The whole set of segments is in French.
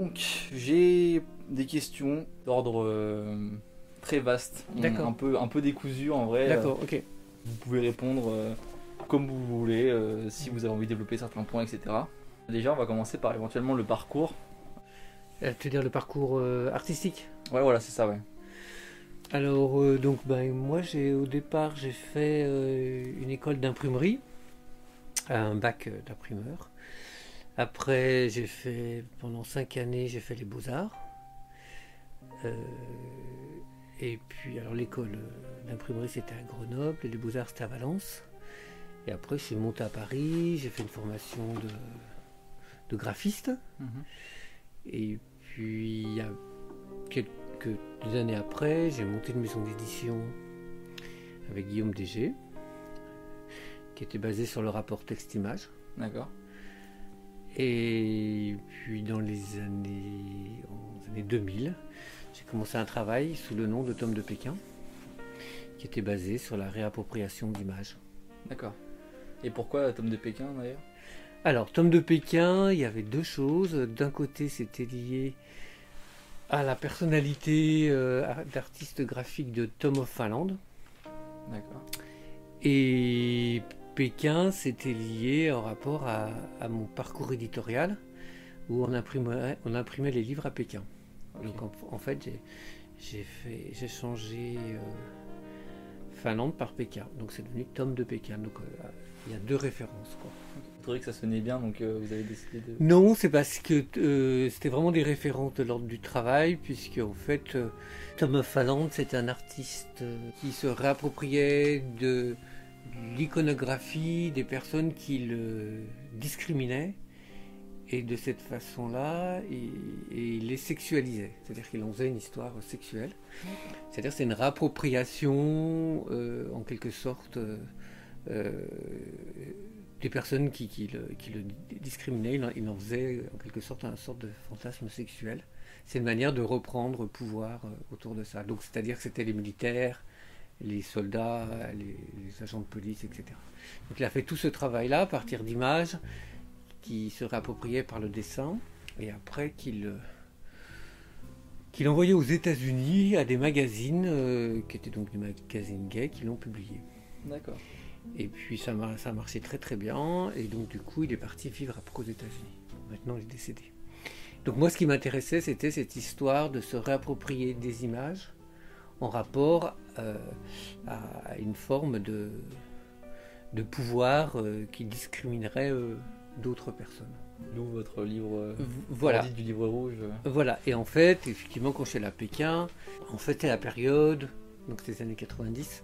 Donc, j'ai des questions d'ordre euh, très vaste, D'accord. un peu, un peu décousu en vrai. D'accord, ok. Vous pouvez répondre euh, comme vous voulez, euh, si vous avez envie de développer certains points, etc. Déjà, on va commencer par éventuellement le parcours. Euh, tu veux dire le parcours euh, artistique? Ouais, voilà, c'est ça, ouais. Alors, euh, donc, ben, moi, j'ai au départ, j'ai fait euh, une école d'imprimerie, un bac euh, d'imprimeur. Après, j'ai fait, pendant cinq années, j'ai fait les beaux-arts. Euh, et puis, alors, l'école d'imprimerie, c'était à Grenoble, et les beaux-arts, c'était à Valence. Et après, je suis monté à Paris, j'ai fait une formation de, de graphiste. Mhm. Et puis, il y a quelques années après, j'ai monté une maison d'édition avec Guillaume Dégé, qui était basée sur le rapport texte-image. D'accord. Et puis, dans les années, aux années 2000, j'ai commencé un travail sous le nom de Tome de Pékin, qui était basé sur la réappropriation d'images. D'accord. Et pourquoi Tom de Pékin d'ailleurs? Alors, Tome de Pékin, il y avait deux choses. D'un côté, c'était lié à la personnalité euh, d'artiste graphique de Tom of Finland. D'accord. Et Pékin, c'était lié en rapport à, à mon parcours éditorial, où on imprimait, on imprimait les livres à Pékin. Donc, en, en fait, j'ai- changé euh, Finlande par Pékin. Donc, c'est devenu Tom de Pékin. Donc, euh, il y a deux références. Quoi. Vous trouvez que ça sonnait bien, donc euh, vous avez décidé de. Non, c'est parce que euh, c'était vraiment des références de l'ordre du travail, puisque en fait, Thomas Falland, c'est un artiste qui se réappropriait de l'iconographie des personnes qui le discriminaient, et de cette façon-là, il, les sexualisait, c'est-à-dire qu'il en faisait une histoire sexuelle. C'est-à-dire c'est une réappropriation, euh, en quelque sorte. euh, euh, des personnes qui, le, discriminaient, il en, faisait en quelque sorte une sorte de fantasme sexuel. C'est une manière de reprendre pouvoir autour de ça. Donc, c'est-à-dire que c'était les militaires, les soldats, les, les agents de police, etc. Donc, il a fait tout ce travail-là à partir d'images qui se réappropriaient par le dessin, et après qu'il euh, qu'il envoyait aux États-Unis à des magazines, euh, qui étaient donc des magazines gays, qui l'ont publié. D'accord. Et puis ça, ça a marché très très bien. Et donc du coup, il est parti vivre après aux États-Unis. Maintenant, il est décédé. Donc moi, ce qui m'intéressait, c'était cette histoire de se réapproprier des images en rapport à une forme de, de pouvoir euh, qui discriminerait euh, d'autres personnes. D'où votre livre. euh, Voilà. du livre rouge. euh. Voilà, et en fait, effectivement, quand je suis allé à Pékin, en fait, c'est la période, donc c'est les années 90,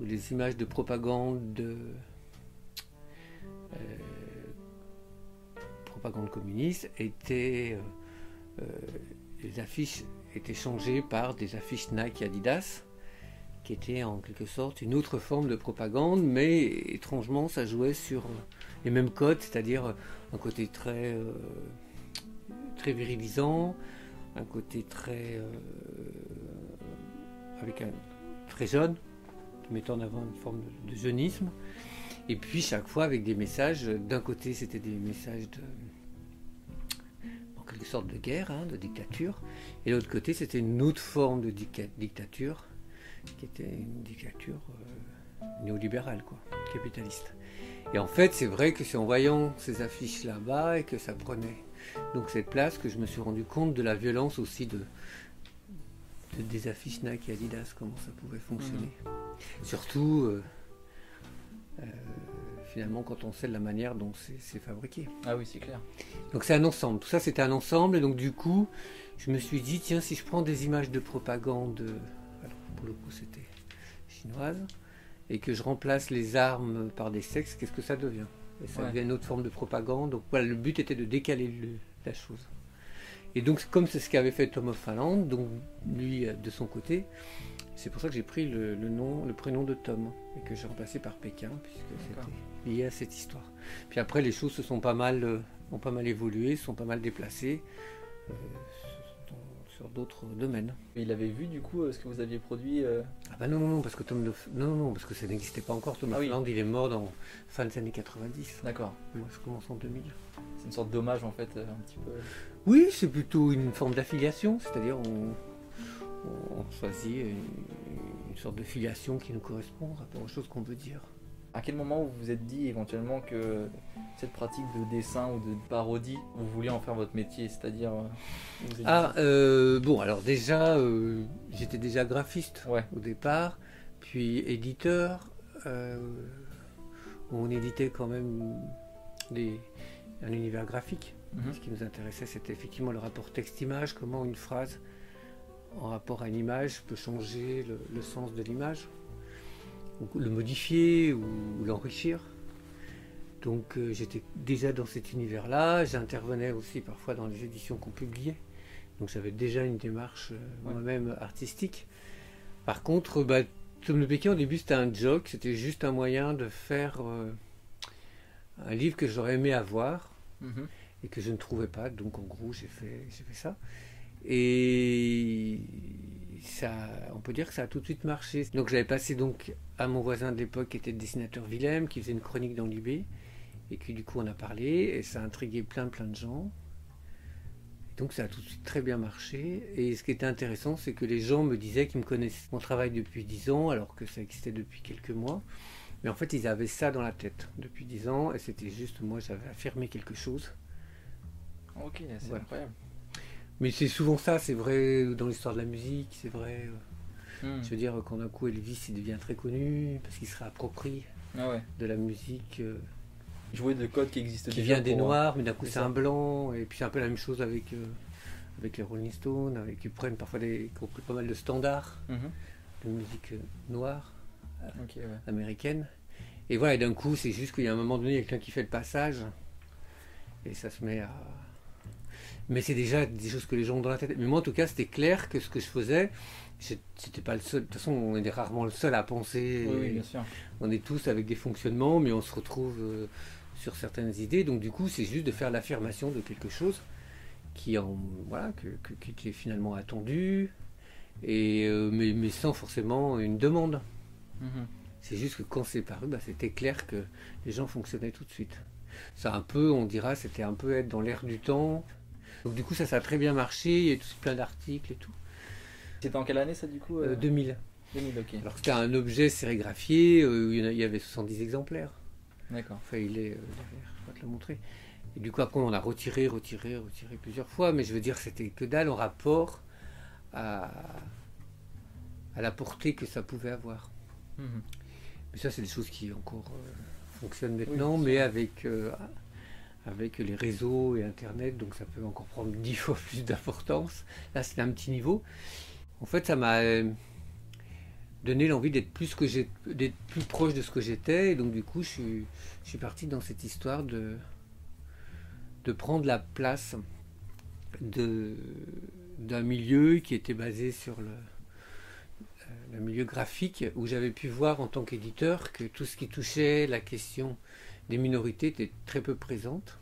où les images de propagande, de, euh, propagande communiste étaient, euh, euh, les affiches étaient changées par des affiches Nike et Adidas, qui étaient en quelque sorte une autre forme de propagande, mais étrangement, ça jouait sur euh, les mêmes codes, c'est-à-dire euh, un côté très euh, très virilisant, un côté très avec un très jeune, mettant en avant une forme de, de jeunisme, et puis chaque fois avec des messages. D'un côté, c'était des messages de quelque sorte de guerre, hein, de dictature, et de l'autre côté, c'était une autre forme de dictature, qui était une dictature euh, néolibérale, quoi, capitaliste. Et en fait, c'est vrai que c'est en voyant ces affiches là-bas et que ça prenait donc cette place que je me suis rendu compte de la violence aussi de, de- des affiches Nike et Adidas, comment ça pouvait fonctionner. Surtout, euh, euh, finalement, quand on sait de la manière dont c'est- fabriqué. Ah oui, c'est clair. Donc c'est un ensemble. Tout ça, c'était un ensemble. Et donc du coup, je me suis dit, tiens, si je prends des images de propagande, pour le coup, c'était chinoise, et que je remplace les armes par des sexes, qu'est-ce que ça devient? Et ça Ouais. devient une autre forme de propagande. Donc voilà, le but était de décaler le- la chose. Et donc, comme c'est ce qu'avait fait Tom of Finland, donc lui euh, de son côté, c'est pour ça que j'ai pris le, le nom, le prénom de Tom et que j'ai remplacé par Pékin, puisque c'était lié à cette histoire. Puis après, les choses se sont pas mal, euh, ont pas mal évolué, se sont pas mal déplacées. Euh, sur d'autres domaines. Il avait vu du coup euh, ce que vous aviez produit euh, Ah bah non, non, non, parce que Tom de... non, non, parce que ça n'existait pas encore. Tom Ah oui. Il est mort dans fin des années 90. D'accord. Moi, je commence en 2000. C'est une sorte d'hommage en fait, euh, un petit peu. Oui, c'est plutôt une forme d'affiliation, c'est-à-dire on, on choisit une, une sorte de filiation qui nous correspond par rapport aux choses qu'on veut dire. À quel moment vous vous êtes dit éventuellement que cette pratique de dessin ou de parodie, vous vouliez en faire votre métier C'est-à-dire. euh, Ah, euh, bon, alors déjà, euh, j'étais déjà graphiste Ouais. au départ, puis éditeur. euh, on éditait quand même des, un univers graphique. Mhm. Ce qui nous intéressait, c'était effectivement le rapport texte-image, comment une phrase en rapport à une image peut changer le, le sens de l'image, ou le modifier ou, l'enrichir. Donc euh, j'étais déjà dans cet univers-là, j'intervenais aussi parfois dans les éditions qu'on publiait, donc j'avais déjà une démarche euh, Ouais. moi-même artistique. Par contre, bah, Tom le Pékin, au début c'était un joke, c'était juste un moyen de faire euh, un livre que j'aurais aimé avoir, Mhm. et que je ne trouvais pas. Donc en gros, j'ai fait, j'ai fait ça. Et ça, on peut dire que ça a tout de suite marché. Donc j'avais passé donc à mon voisin de l'époque qui était le dessinateur Willem, qui faisait une chronique dans l'IB, et qui du coup on a parlé, et ça a intrigué plein plein de gens. Donc ça a tout de suite très bien marché. Et ce qui était intéressant, c'est que les gens me disaient qu'ils me connaissaient mon travail depuis 10 ans, alors que ça existait depuis quelques mois. Mais en fait, ils avaient ça dans la tête depuis 10 ans, et c'était juste moi, j'avais affirmé quelque chose. Ok, c'est Voilà. incroyable. Mais c'est souvent ça, c'est vrai dans l'histoire de la musique, c'est vrai. euh, Mhm. Je veux dire, quand d'un coup Elvis il devient très connu, parce qu'il se réapproprie Ah ouais. de la musique euh, Jouer de codes qui existent qui vient des euh, Noirs, mais d'un coup c'est un blanc, et puis c'est un peu la même chose avec, euh, avec les Rolling Stones, avec, ils prennent parfois des, ont pris pas mal de standards Mhm. de musique noire, ouais. américaine. Et voilà, et d'un coup, c'est juste qu'il y a un moment donné, il y a quelqu'un qui fait le passage, et ça se met à. Mais c'est déjà des choses que les gens ont dans la tête. Mais moi, en tout cas, c'était clair que ce que je faisais, c'était pas le seul. De toute façon, on est rarement le seul à penser. Oui, oui, bien sûr. On est tous avec des fonctionnements, mais on se retrouve euh, sur certaines idées. Donc, du coup, c'est juste de faire l'affirmation de quelque chose qui, en, voilà, que, que- qui est finalement attendu, et, euh, mais, mais sans forcément une demande. Mhm. C'est juste que quand c'est paru, bah, c'était clair que les gens fonctionnaient tout de suite. Ça un peu, on dira, c'était un peu être dans l'air du temps. Donc du coup, ça, ça a très bien marché. Il y a tout plein d'articles et tout. C'était en quelle année ça du coup Euh, euh 2000. 2000, ok. Alors c'était un objet sérigraphié. euh, il y avait 70 exemplaires. D'accord. Enfin, il est euh, derrière, je vais te le montrer. Et du coup, après, on a retiré, retiré, retiré plusieurs fois. Mais je veux dire, c'était que dalle en rapport à, à la portée que ça pouvait avoir. Mhm. Mais ça, c'est des choses qui encore euh, fonctionnent maintenant, Oui, mais avec, euh, avec les réseaux et Internet, donc ça peut encore prendre dix fois plus d'importance. Là, c'est un petit niveau. En fait, ça m'a euh, donné l'envie d'être plus plus proche de ce que j'étais, et donc du coup, je suis, je parti dans cette histoire de, prendre la place d'un milieu qui était basé sur euh, le milieu graphique, où j'avais pu voir en tant qu'éditeur que tout ce qui touchait la question des minorités était très peu présente.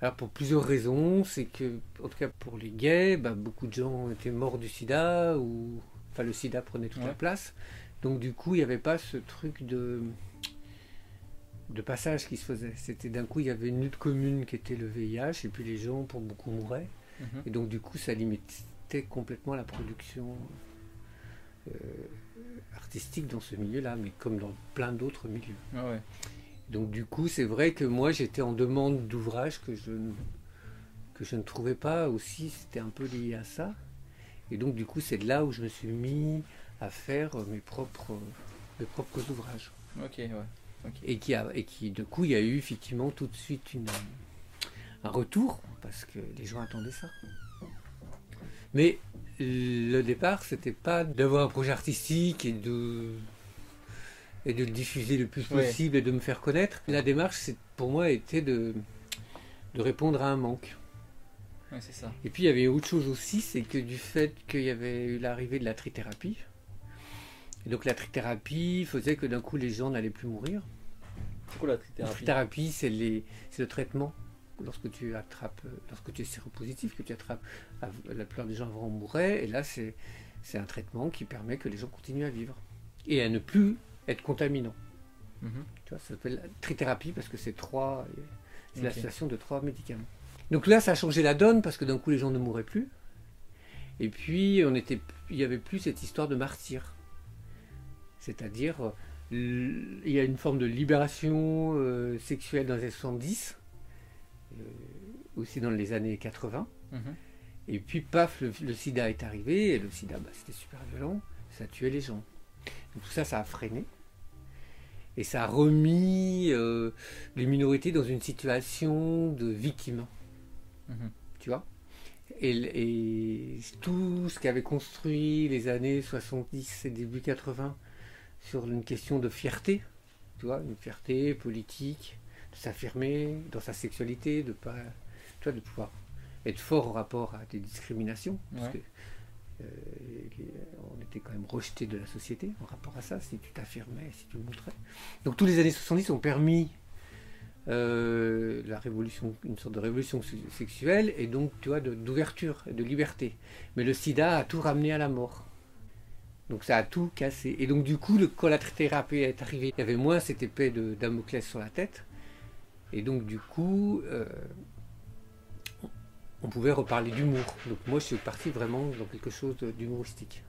Alors pour plusieurs raisons, c'est que, en tout cas pour les gays, bah, beaucoup de gens étaient morts du sida, ou enfin le sida prenait toute Ouais. la place. Donc du coup, il n'y avait pas ce truc de, de passage qui se faisait. C'était d'un coup, il y avait une lutte commune qui était le VIH, et puis les gens, pour beaucoup, mouraient. Mhm. Et donc du coup, ça limitait complètement la production euh, artistique dans ce milieu-là, mais comme dans plein d'autres milieux. Ah ouais. Donc du coup, c'est vrai que moi, j'étais en demande d'ouvrages que je ne que je ne trouvais pas aussi. C'était un peu lié à ça. Et donc du coup, c'est de là où je me suis mis à faire euh, mes propres mes propres ouvrages. Ok, ouais. Et qui a et qui du coup, il y a eu effectivement tout de suite une un retour parce que les gens attendaient ça. Mais le départ, c'était pas d'avoir un projet artistique et de et de le diffuser le plus Ouais. possible et de me faire connaître. La démarche, c'est pour moi, était de de répondre à un manque. Ouais, c'est ça. Et puis il y avait autre chose aussi, c'est que du fait qu'il y avait eu l'arrivée de la trithérapie, et donc la trithérapie faisait que d'un coup les gens n'allaient plus mourir. C'est quoi la La trithérapie trithérapie, c'est le traitement lorsque tu attrapes, lorsque tu es séropositif, que tu attrapes, la plupart des gens vont mourir, et là c'est c'est un traitement qui permet que les gens continuent à vivre et à ne plus être contaminants. Mhm. Tu vois, ça s'appelle trithérapie parce que c'est trois, c'est l'association de trois médicaments. Donc là, ça a changé la donne parce que d'un coup, les gens ne mouraient plus. Et puis, on était, il n'y avait plus cette histoire de martyr. C'est-à-dire, il y a une forme de libération euh, sexuelle dans les années 70, euh, aussi dans les années 80. Et puis, paf, le, sida est arrivé, et le sida, bah, c'était super violent, ça tuait les gens. Donc tout ça, ça a freiné. Et ça a remis euh, les minorités dans une situation de victime. Mhm. Tu vois? Et, tout ce qu'avait construit les années 70 et début 80 sur une question de fierté, tu vois, une fierté politique, de s'affirmer dans sa sexualité, de pas, tu vois, de pouvoir être fort au rapport à des discriminations. Parce que, on était quand même rejeté de la société en rapport à ça, si tu t'affirmais, si tu le montrais. Donc tous les années 70 ont permis euh, la révolution, une sorte de révolution sexuelle et donc tu vois d'ouverture et de liberté. Mais le sida a tout ramené à la mort. Donc ça a tout cassé. Et donc du coup, le, thérapie est arrivée, il y avait moins cette épée de Damoclès sur la tête. Et donc du coup, euh, on pouvait reparler d'humour. Donc moi, je suis parti vraiment dans quelque chose d'humoristique.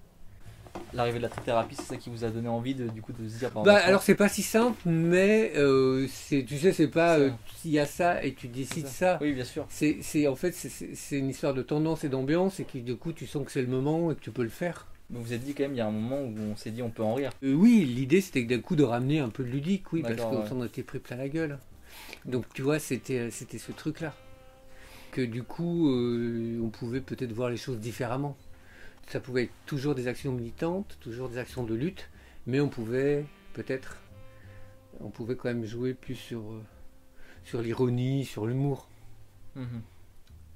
L'arrivée de la thérapie, c'est ça qui vous a donné envie de, du coup de se dire. Bah, alors c'est pas si simple, mais euh, c'est, tu sais, c'est pas euh, s'il y a ça et tu décides ça. Oui, bien sûr. C'est, en fait c'est, une histoire de tendance et d'ambiance et qui du coup tu sens que c'est le moment et que tu peux le faire. vous vous êtes dit quand même, il y a un moment où on s'est dit on peut en rire. Euh, oui, l'idée c'était d'un coup de ramener un peu de ludique, oui, parce qu'on s'en était pris plein la gueule. Donc tu vois, c'était, c'était ce truc-là que du coup, euh, on pouvait peut-être voir les choses différemment. Ça pouvait être toujours des actions militantes, toujours des actions de lutte, mais on pouvait peut-être, on pouvait quand même jouer plus sur, euh, sur l'ironie, sur l'humour. Mhm.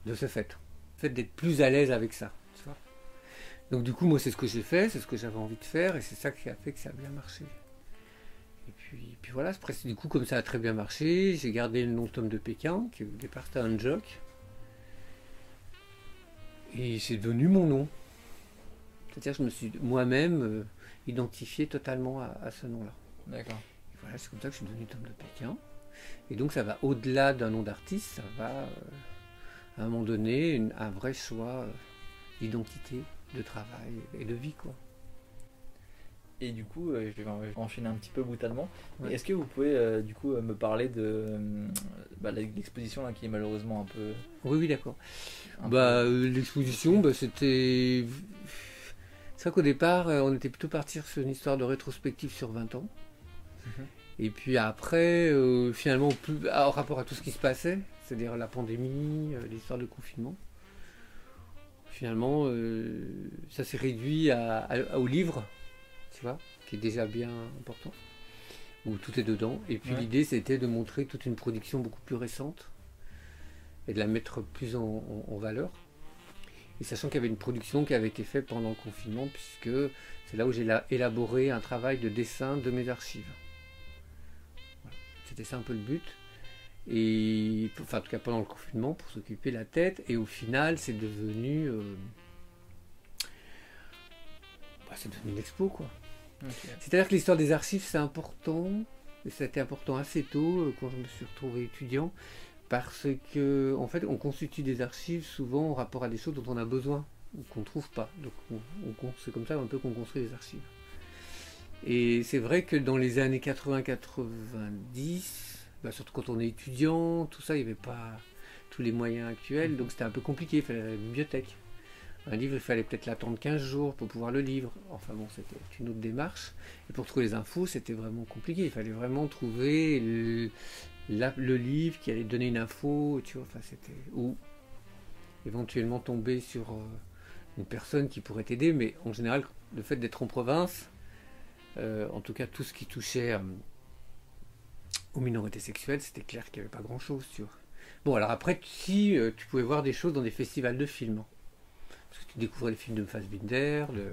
De ce fait. Le fait d'être plus à l'aise avec ça. Donc du coup, moi, c'est ce que j'ai fait, c'est ce que j'avais envie de faire, et c'est ça qui a fait que ça a bien marché. Et puis, puis voilà, du coup, comme ça a très bien marché, j'ai gardé le nom Tom de Pékin, qui au départ c'était un joke. Et c'est devenu mon nom. C'est-à-dire que je me suis moi-même euh, identifié totalement à, ce nom-là. D'accord. Voilà, c'est comme ça que je suis devenu Tom de Pékin. Et donc ça va au-delà d'un nom d'artiste, ça va euh, à un moment donné un vrai choix euh, d'identité, de travail et de vie. quoi. Et du coup, euh, je vais enchaîner un petit peu brutalement. Est-ce que vous pouvez euh, du coup euh, me parler de bah, l'exposition qui est malheureusement un peu. Oui, oui, d'accord. Bah, l'exposition, bah, c'était. C'est vrai qu'au départ, on était plutôt parti sur une histoire de rétrospective sur 20 ans. Mhm. Et puis après, finalement, plus, en rapport à tout ce qui se passait, c'est-à-dire la pandémie, l'histoire de confinement, finalement, ça s'est réduit au livre qui est déjà bien important, où tout est dedans. Et puis l'idée, c'était de montrer toute une production beaucoup plus récente et de la mettre plus en, valeur. Et sachant qu'il y avait une production qui avait été faite pendant le confinement, puisque c'est là où j'ai élaboré un travail de dessin de mes archives. C'était ça un peu le but. Et enfin, en tout cas pendant le confinement, pour s'occuper la tête. Et au final, c'est devenu. Euh, bah, c'est devenu une expo, quoi. C'est-à-dire que l'histoire des archives, c'est important, et ça a été important assez tôt euh, quand je me suis retrouvé étudiant, parce que en fait, on constitue des archives souvent en rapport à des choses dont on a besoin ou qu'on trouve pas. Donc, c'est comme ça un peu qu'on construit des archives. Et c'est vrai que dans les années 80-90, bah, surtout quand on est étudiant, tout ça, il n'y avait pas tous les moyens actuels, donc c'était un peu compliqué. Il fallait la bibliothèque. Un livre, il fallait peut-être l'attendre 15 jours pour pouvoir le lire. Enfin bon, c'était une autre démarche. Et pour trouver les infos, c'était vraiment compliqué. Il fallait vraiment trouver le, livre qui allait donner une info, tu vois. Enfin, c'était ou éventuellement tomber sur euh, une personne qui pourrait t'aider. Mais en général, le fait d'être en province, euh, en tout cas tout ce qui touchait euh, aux minorités sexuelles, c'était clair qu'il n'y avait pas grand-chose, tu vois. Bon, alors après, si tu pouvais voir des choses dans des festivals de films. Parce que tu découvrais les films de Fassbinder, de,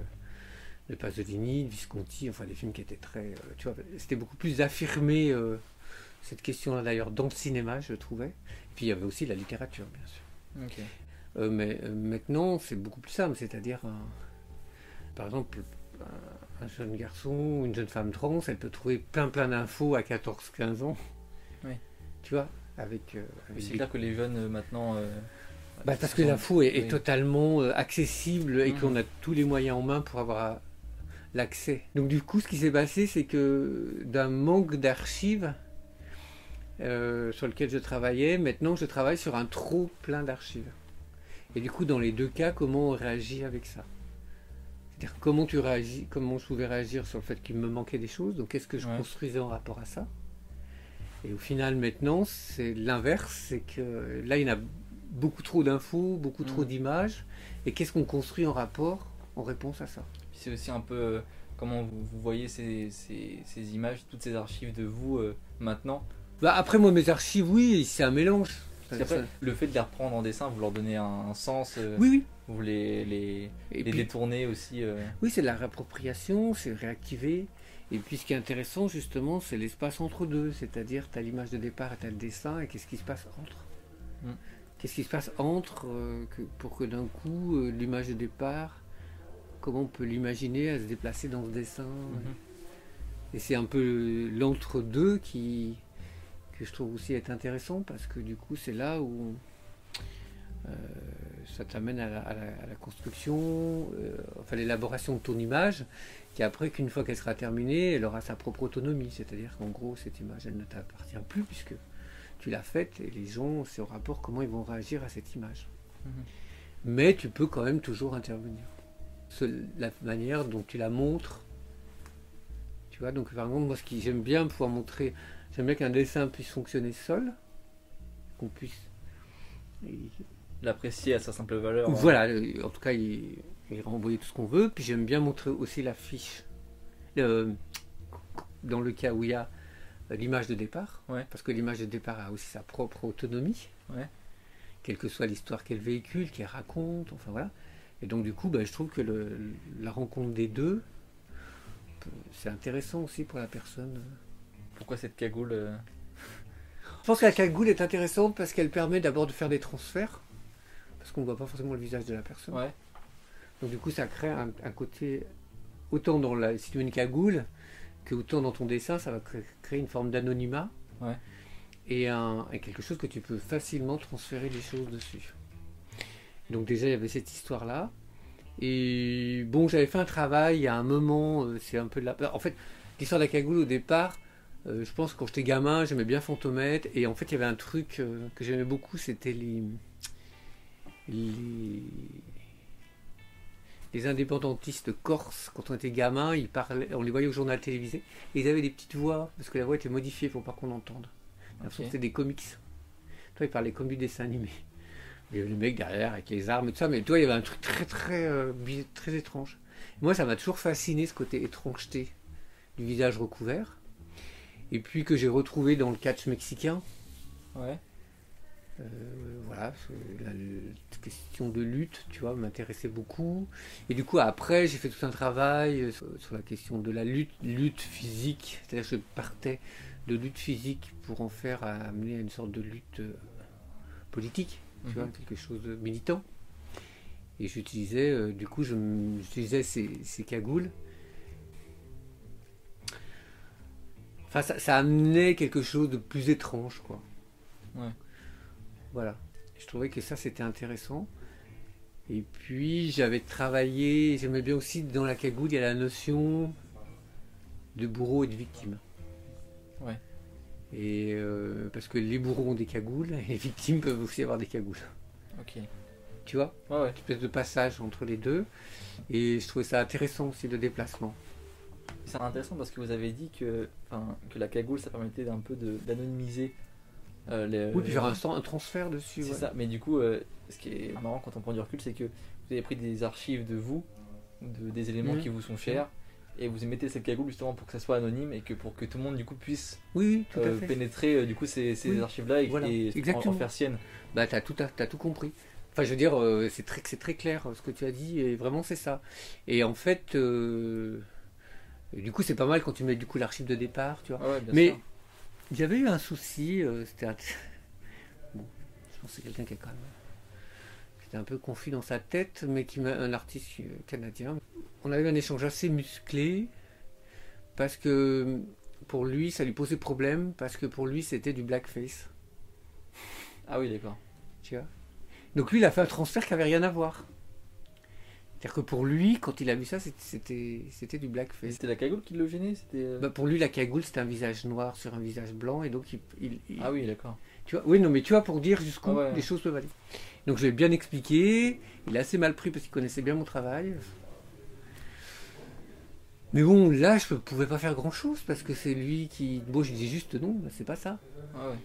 de Pasolini, de Visconti, enfin des films qui étaient très. Euh, tu vois, c'était beaucoup plus affirmé euh, cette question-là d'ailleurs dans le cinéma, je trouvais. Puis il y avait aussi la littérature, bien sûr. Euh, mais euh, maintenant, c'est beaucoup plus simple, c'est-à-dire, par exemple, un jeune garçon ou une jeune femme trans, elle peut trouver plein plein d'infos à 14-15 ans. Oui. Tu vois avec, euh, c'est clair que les jeunes maintenant. Bah, parce que l'info est, totalement accessible et mmh. qu'on a tous les moyens en main pour avoir l'accès. Donc du coup, ce qui s'est passé, c'est que d'un manque d'archives euh, sur lequel je travaillais, maintenant je travaille sur un trop plein d'archives. Et du coup, dans les deux cas, comment on réagit avec ça? C'est-à-dire comment tu réagis, comment je pouvais réagir sur le fait qu'il me manquait des choses, donc qu'est-ce que je construisais en rapport à ça? Et au final, maintenant, c'est l'inverse, c'est que là, il y en a beaucoup trop d'infos, beaucoup trop mm. d'images, et qu'est-ce qu'on construit en rapport, en réponse à ça? C'est aussi un peu euh, comment vous, voyez ces, images, toutes ces archives de vous euh, maintenant? Bah après moi mes archives oui c'est un mélange. le fait de les reprendre en dessin, vous leur donnez un, sens. Euh, oui oui. Vous les, les, les détournez aussi. Oui c'est de la réappropriation, c'est réactiver. Et puis ce qui est intéressant justement c'est l'espace entre deux, c'est-à-dire tu as l'image de départ et tu as le dessin et qu'est-ce qui se passe entre? Mm. Qu'est-ce qui se passe entre pour que d'un coup l'image de départ? Comment on peut l'imaginer à se déplacer dans ce dessin? Mhm. Et c'est un peu l'entre-deux qui que je trouve aussi être intéressant parce que du coup c'est là où euh, ça t'amène à, la construction, euh, enfin l'élaboration de ton image, qui après qu'une fois qu'elle sera terminée, elle aura sa propre autonomie. C'est-à-dire qu'en gros cette image elle ne t'appartient plus puisque tu l'as faite et les gens c'est au rapport comment ils vont réagir à cette image. Mhm. Mais tu peux quand même toujours intervenir la manière dont tu la montres. Tu vois, donc par exemple, moi, ce qui j'aime bien pouvoir montrer, j'aime bien qu'un dessin puisse fonctionner seul, qu'on puisse l'apprécier à sa simple valeur. Hein. Voilà, euh, en tout cas, il, renvoyer tout ce qu'on veut. Puis j'aime bien montrer aussi l'affiche. dans le cas où il y a l'image de départ, parce que l'image de départ a aussi sa propre autonomie, quelle que soit l'histoire qu'elle véhicule, qu'elle raconte, enfin voilà. Et donc du coup, bah, je trouve que la rencontre des deux, c'est intéressant aussi pour la personne. Pourquoi cette cagoule euh Je pense que la cagoule est intéressante parce qu'elle permet d'abord de faire des transferts, parce qu'on ne voit pas forcément le visage de la personne. Donc du coup, ça crée un, côté, autant dans la, si tu une cagoule, que autant dans ton dessin, ça va créer, une forme d'anonymat. Et, et quelque chose que tu peux facilement transférer des choses dessus. Donc déjà, il y avait cette histoire-là. Et bon, j'avais fait un travail a un moment, euh, c'est un peu de la... En fait, l'histoire de la cagoule au départ, euh, je pense que quand j'étais gamin, j'aimais bien Fantomètre. Et en fait, il y avait un truc euh, que j'aimais beaucoup, c'était les... les... les indépendantistes corses. Quand on était gamin, ils parlaient, on les voyait au journal télévisé. Et ils avaient des petites voix, parce que la voix était modifiée pour pas qu'on entende. C'était des comics. Toi, ils parlaient comme du dessin animé. Il y avait le mec derrière avec les armes et tout ça, mais toi, il y avait un truc très, très, euh, très étrange. Moi, ça m'a toujours fasciné ce côté étrangeté du visage recouvert. Et puis que j'ai retrouvé dans le catch mexicain. Ouais. Euh, voilà, la, question de lutte, tu vois, m'intéressait beaucoup. Et du coup, après, j'ai fait tout un travail euh, sur, la question de la lutte, lutte physique. C'est-à-dire que je partais de lutte physique pour en faire amener à une sorte de lutte politique tu vois, mhm. quelque chose de militant. Et j'utilisais, euh, du coup, j'utilisais ces, ces, cagoules. Enfin, ça, ça, amenait quelque chose de plus étrange, quoi. Ouais. Voilà. Je trouvais que ça, c'était intéressant. Et puis, j'avais travaillé, j'aimais bien aussi, dans la cagoule, il y a la notion de bourreau et de victime. Ouais. Et euh, parce que les bourreaux ont des cagoules et les victimes peuvent aussi avoir des cagoules. Ok. Tu vois? Ouais, ouais. Une espèce de passage entre les deux. Et je trouvais ça intéressant aussi de déplacement. C'est intéressant parce que vous avez dit que, que la cagoule ça permettait d'un peu d'anonymiser les. Oui, puis faire un, un, transfert dessus. C'est ça, mais du coup, euh, ce qui est marrant quand on prend du recul, c'est que vous avez pris des archives de vous, de, des éléments mmh. qui vous sont chers, et vous mettez cette cagoule justement pour que ça soit anonyme et que pour que tout le monde du coup puisse oui, euh, pénétrer euh, du coup ces, ces archives là et, Exactement. En, faire sienne. Bah t'as tout, as, tout compris. Enfin je veux dire euh, c'est très, c'est très clair ce que tu as dit et vraiment c'est ça. Et en fait du coup c'est pas mal quand tu mets du coup l'archive de départ tu vois. Ah Mais J'avais eu un souci, euh, c'était un... bon, je pense que c'est quelqu'un qui est quand même c'était un peu confus dans sa tête, mais qui m'a un artiste euh, canadien. On a eu un échange assez musclé parce que pour lui, ça lui posait problème parce que pour lui, c'était du blackface. Ah oui, d'accord. Tu vois? Donc lui, il a fait un transfert qui avait rien à voir. C'est-à-dire que pour lui, quand il a vu ça, c'était c'était du blackface. C'était la cagoule qui le gênait c'était... Euh bah, Pour lui, la cagoule, c'était un visage noir sur un visage blanc, et donc il... Ah oui, d'accord. Tu vois, oui, non, mais tu vois, pour dire jusqu'où ah les choses peuvent aller. Donc je l'ai bien expliqué, il a assez mal pris parce qu'il connaissait bien mon travail. Mais bon, là, je ne pouvais pas faire grand-chose parce que c'est lui qui... Bon, je dis juste non, c'est pas ça. Ah ouais.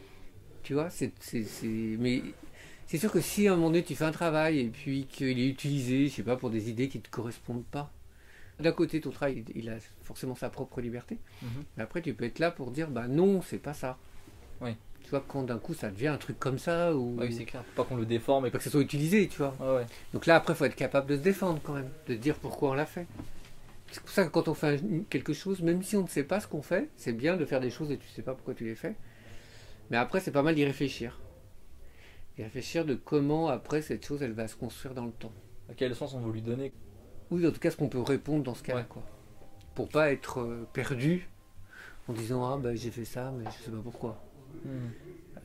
Tu vois, c'est... Mais c'est sûr que si à un moment donné tu fais un travail et puis qu'il est utilisé, je sais pas, pour des idées qui ne te correspondent pas, d'un côté ton travail il a forcément sa propre liberté, mhm. mais après tu peux être là pour dire bah non, c'est pas ça. Oui. Tu vois, quand d'un coup ça devient un truc comme ça, ou. Oui, c'est clair, pas qu'on le déforme et pas que ça soit utilisé, tu vois. Donc là après, il faut être capable de se défendre quand même, de dire pourquoi on l'a fait. C'est pour ça que quand on fait quelque chose, même si on ne sait pas ce qu'on fait, c'est bien de faire des choses et tu sais pas pourquoi tu les fais. Mais après, c'est pas mal d'y réfléchir et réfléchir de comment après cette chose elle va se construire dans le temps. À quel sens on veut lui donner? Oui, en tout cas ce qu'on peut répondre dans ce cas-là, quoi. Pour pas être euh, perdu en disant ah ben j'ai fait ça mais je sais pas pourquoi. Hmm.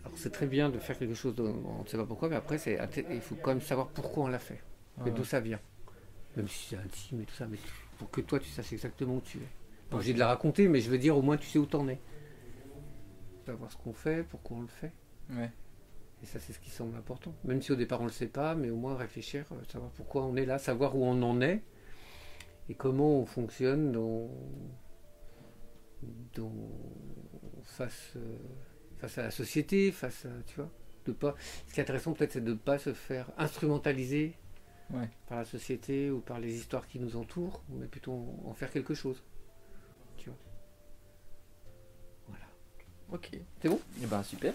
Alors c'est très bien de faire quelque chose dont on ne sait pas pourquoi, mais après c'est il faut quand même savoir pourquoi on l'a fait, et d'où ça vient. Même si c'est intime et tout ça, mais pour que toi tu saches exactement où tu es. Bon, j'ai de la raconter, mais je veux dire au moins tu sais où t'en es. Savoir ce qu'on fait, pourquoi on le fait. Ouais. Et ça, c'est ce qui semble important. Même si au départ on ne le sait pas, mais au moins réfléchir, euh, savoir pourquoi on est là, savoir où on en est et comment on fonctionne dans, face, euh, face à la société, face à, tu vois, de pas. Ce qui est intéressant peut-être, c'est de ne pas se faire instrumentaliser par la société ou par les histoires qui nous entourent, mais plutôt en faire quelque chose. Tu vois. Voilà. Ok. C'est bon? Eh ben super.